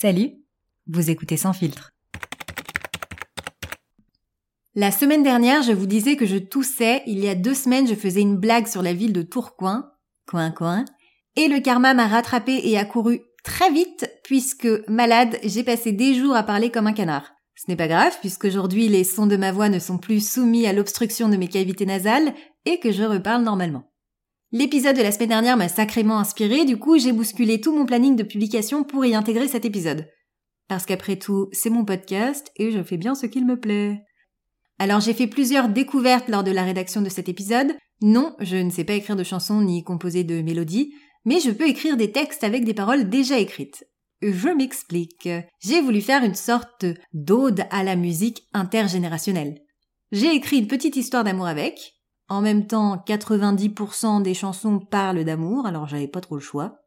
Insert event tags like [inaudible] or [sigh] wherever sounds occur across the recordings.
Salut, vous écoutez sans filtre. La semaine dernière, je vous disais que je toussais. Il y a deux semaines, je faisais une blague sur la ville de Tourcoing, coin coin, et le karma m'a rattrapé et a couru très vite puisque malade, j'ai passé des jours à parler comme un canard. Ce n'est pas grave puisqu'aujourd'hui les sons de ma voix ne sont plus soumis à l'obstruction de mes cavités nasales et que je reparle normalement. L'épisode de la semaine dernière m'a sacrément inspiré, du coup j'ai bousculé tout mon planning de publication pour y intégrer cet épisode. Parce qu'après tout, c'est mon podcast et je fais bien ce qu'il me plaît. Alors j'ai fait plusieurs découvertes lors de la rédaction de cet épisode. Non, je ne sais pas écrire de chansons ni composer de mélodies, mais je peux écrire des textes avec des paroles déjà écrites. Je m'explique. J'ai voulu faire une sorte d'ode à la musique intergénérationnelle. J'ai écrit une petite histoire d'amour avec, en même temps, 90% des chansons parlent d'amour, alors j'avais pas trop le choix.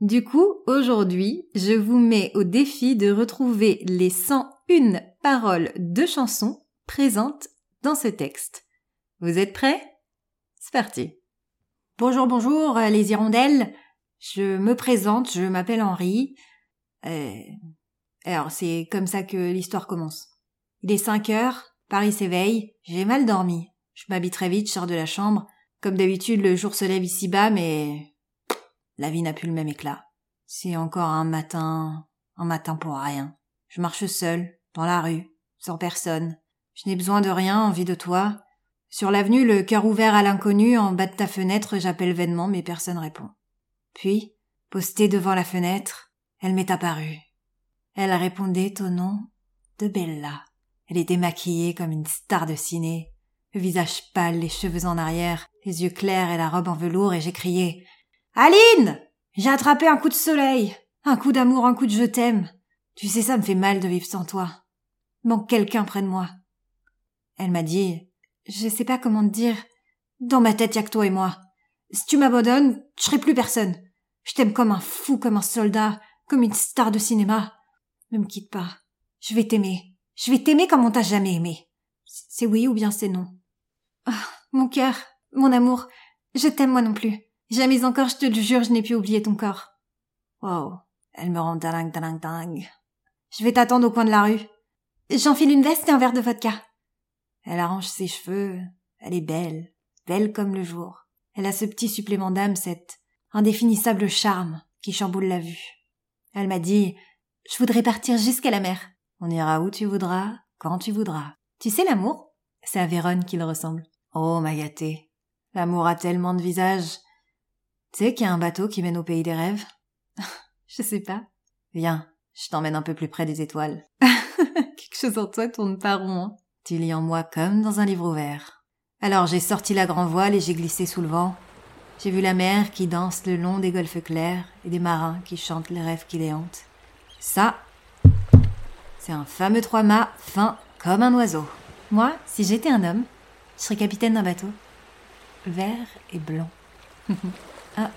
Du coup, aujourd'hui, je vous mets au défi de retrouver les 101 paroles de chansons présentes dans ce texte. Vous êtes prêts? C'est parti. Bonjour, bonjour, les hirondelles. Je me présente, je m'appelle Henri. Euh... Alors, c'est comme ça que l'histoire commence. Il est 5 heures, Paris s'éveille, j'ai mal dormi. Je m'habille très vite, je sors de la chambre. Comme d'habitude, le jour se lève ici-bas, mais la vie n'a plus le même éclat. C'est encore un matin, un matin pour rien. Je marche seul, dans la rue, sans personne. Je n'ai besoin de rien, envie de toi. Sur l'avenue, le cœur ouvert à l'inconnu, en bas de ta fenêtre, j'appelle vainement, mais personne répond. Puis, postée devant la fenêtre, elle m'est apparue. Elle répondait au nom de Bella. Elle était maquillée comme une star de ciné, le visage pâle, les cheveux en arrière, les yeux clairs et la robe en velours, et j'ai crié Aline J'ai attrapé un coup de soleil, un coup d'amour, un coup de je t'aime. Tu sais, ça me fait mal de vivre sans toi. Manque quelqu'un près de moi. Elle m'a dit Je sais pas comment te dire. Dans ma tête, y a que toi et moi. Si tu m'abandonnes, je serai plus personne. Je t'aime comme un fou, comme un soldat, comme une star de cinéma. Ne me quitte pas. Je vais t'aimer. Je vais t'aimer comme on t'a jamais aimé. C'est oui ou bien c'est non. Oh, mon cœur, mon amour, je t'aime moi non plus. Jamais encore, je te le jure, je n'ai pu oublier ton corps. Wow, elle me rend dingue, dingue, dingue. Je vais t'attendre au coin de la rue. J'enfile une veste et un verre de vodka. Elle arrange ses cheveux. Elle est belle, belle comme le jour. Elle a ce petit supplément d'âme, cet indéfinissable charme qui chamboule la vue. Elle m'a dit, je voudrais partir jusqu'à la mer. On ira où tu voudras, quand tu voudras. Tu sais l'amour? C'est à Vérone qu'il ressemble. Oh, ma gâtée. L'amour a tellement de visages. Tu sais qu'il y a un bateau qui mène au pays des rêves? [laughs] je sais pas. Viens, je t'emmène un peu plus près des étoiles. [laughs] Quelque chose en toi tourne pas rond. Hein. Tu lis en moi comme dans un livre ouvert. Alors j'ai sorti la grand voile et j'ai glissé sous le vent. J'ai vu la mer qui danse le long des golfes clairs et des marins qui chantent les rêves qui les hantent. Ça, c'est un fameux trois-mâts fin comme un oiseau. Moi, si j'étais un homme, je serais capitaine d'un bateau. Vert et blanc. [laughs] ah.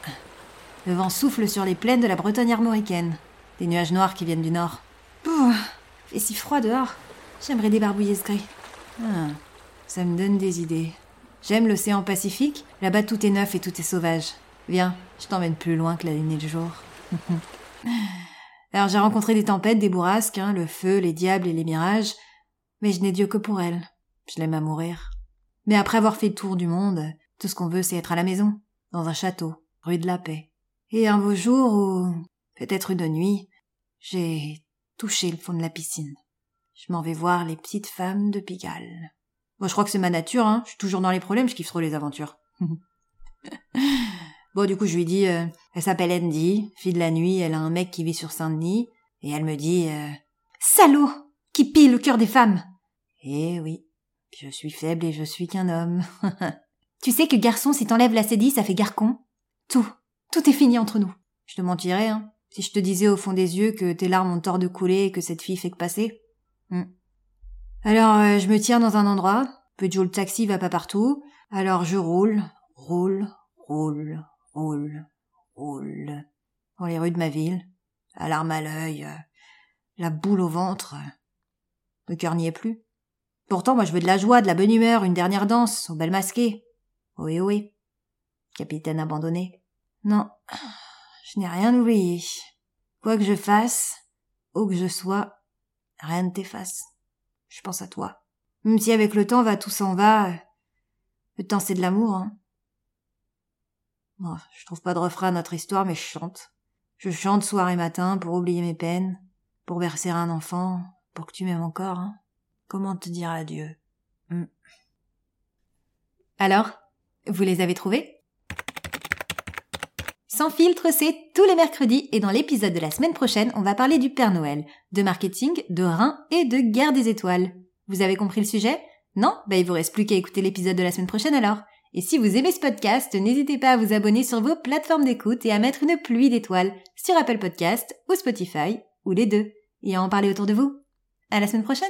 Le vent souffle sur les plaines de la Bretagne armoricaine. Des nuages noirs qui viennent du nord. Pouh, fait si froid dehors. J'aimerais débarbouiller ce gris. Ah, ça me donne des idées. J'aime l'océan Pacifique. Là-bas, tout est neuf et tout est sauvage. Viens, je t'emmène plus loin que la lignée du jour. [laughs] Alors j'ai rencontré des tempêtes, des bourrasques, hein, le feu, les diables et les mirages, mais je n'ai Dieu que pour elle. Je l'aime à mourir. Mais après avoir fait le tour du monde, tout ce qu'on veut, c'est être à la maison, dans un château, rue de la Paix. Et un beau jour ou peut-être une nuit, j'ai touché le fond de la piscine. Je m'en vais voir les petites femmes de Pigalle. Bon, je crois que c'est ma nature, hein. Je suis toujours dans les problèmes, je kiffe trop les aventures. [laughs] bon, du coup, je lui dis, euh, elle s'appelle Andy, fille de la nuit, elle a un mec qui vit sur Saint-Denis, et elle me dit, euh, Salaud! Qui pille le cœur des femmes! Eh oui. Je suis faible et je suis qu'un homme. [laughs] tu sais que garçon, si t'enlèves la cédille, ça fait garcon. Tout, tout est fini entre nous. Je te mentirais, hein, si je te disais au fond des yeux que tes larmes ont tort de couler et que cette fille fait que passer. Hmm. Alors, euh, je me tiens dans un endroit. Peu le taxi va pas partout. Alors je roule, roule, roule, roule, roule. Dans les rues de ma ville. À l'arme à l'œil. La boule au ventre. Le cœur n'y est plus. Pourtant, moi, je veux de la joie, de la bonne humeur, une dernière danse, au bel masqué. Oui, oui. Capitaine abandonné. Non, je n'ai rien oublié. Quoi que je fasse, où que je sois, rien ne t'efface. Je pense à toi. Même si avec le temps va tout s'en va, le temps c'est de l'amour, hein. Bon, je trouve pas de refrain à notre histoire, mais je chante. Je chante soir et matin pour oublier mes peines, pour bercer un enfant, pour que tu m'aimes encore, hein. Comment te dire adieu? Hmm. Alors, vous les avez trouvés? Sans filtre, c'est tous les mercredis et dans l'épisode de la semaine prochaine, on va parler du Père Noël, de marketing, de rein et de guerre des étoiles. Vous avez compris le sujet? Non? Bah il vous reste plus qu'à écouter l'épisode de la semaine prochaine alors. Et si vous aimez ce podcast, n'hésitez pas à vous abonner sur vos plateformes d'écoute et à mettre une pluie d'étoiles sur Apple Podcast ou Spotify, ou les deux, et à en parler autour de vous. À la semaine prochaine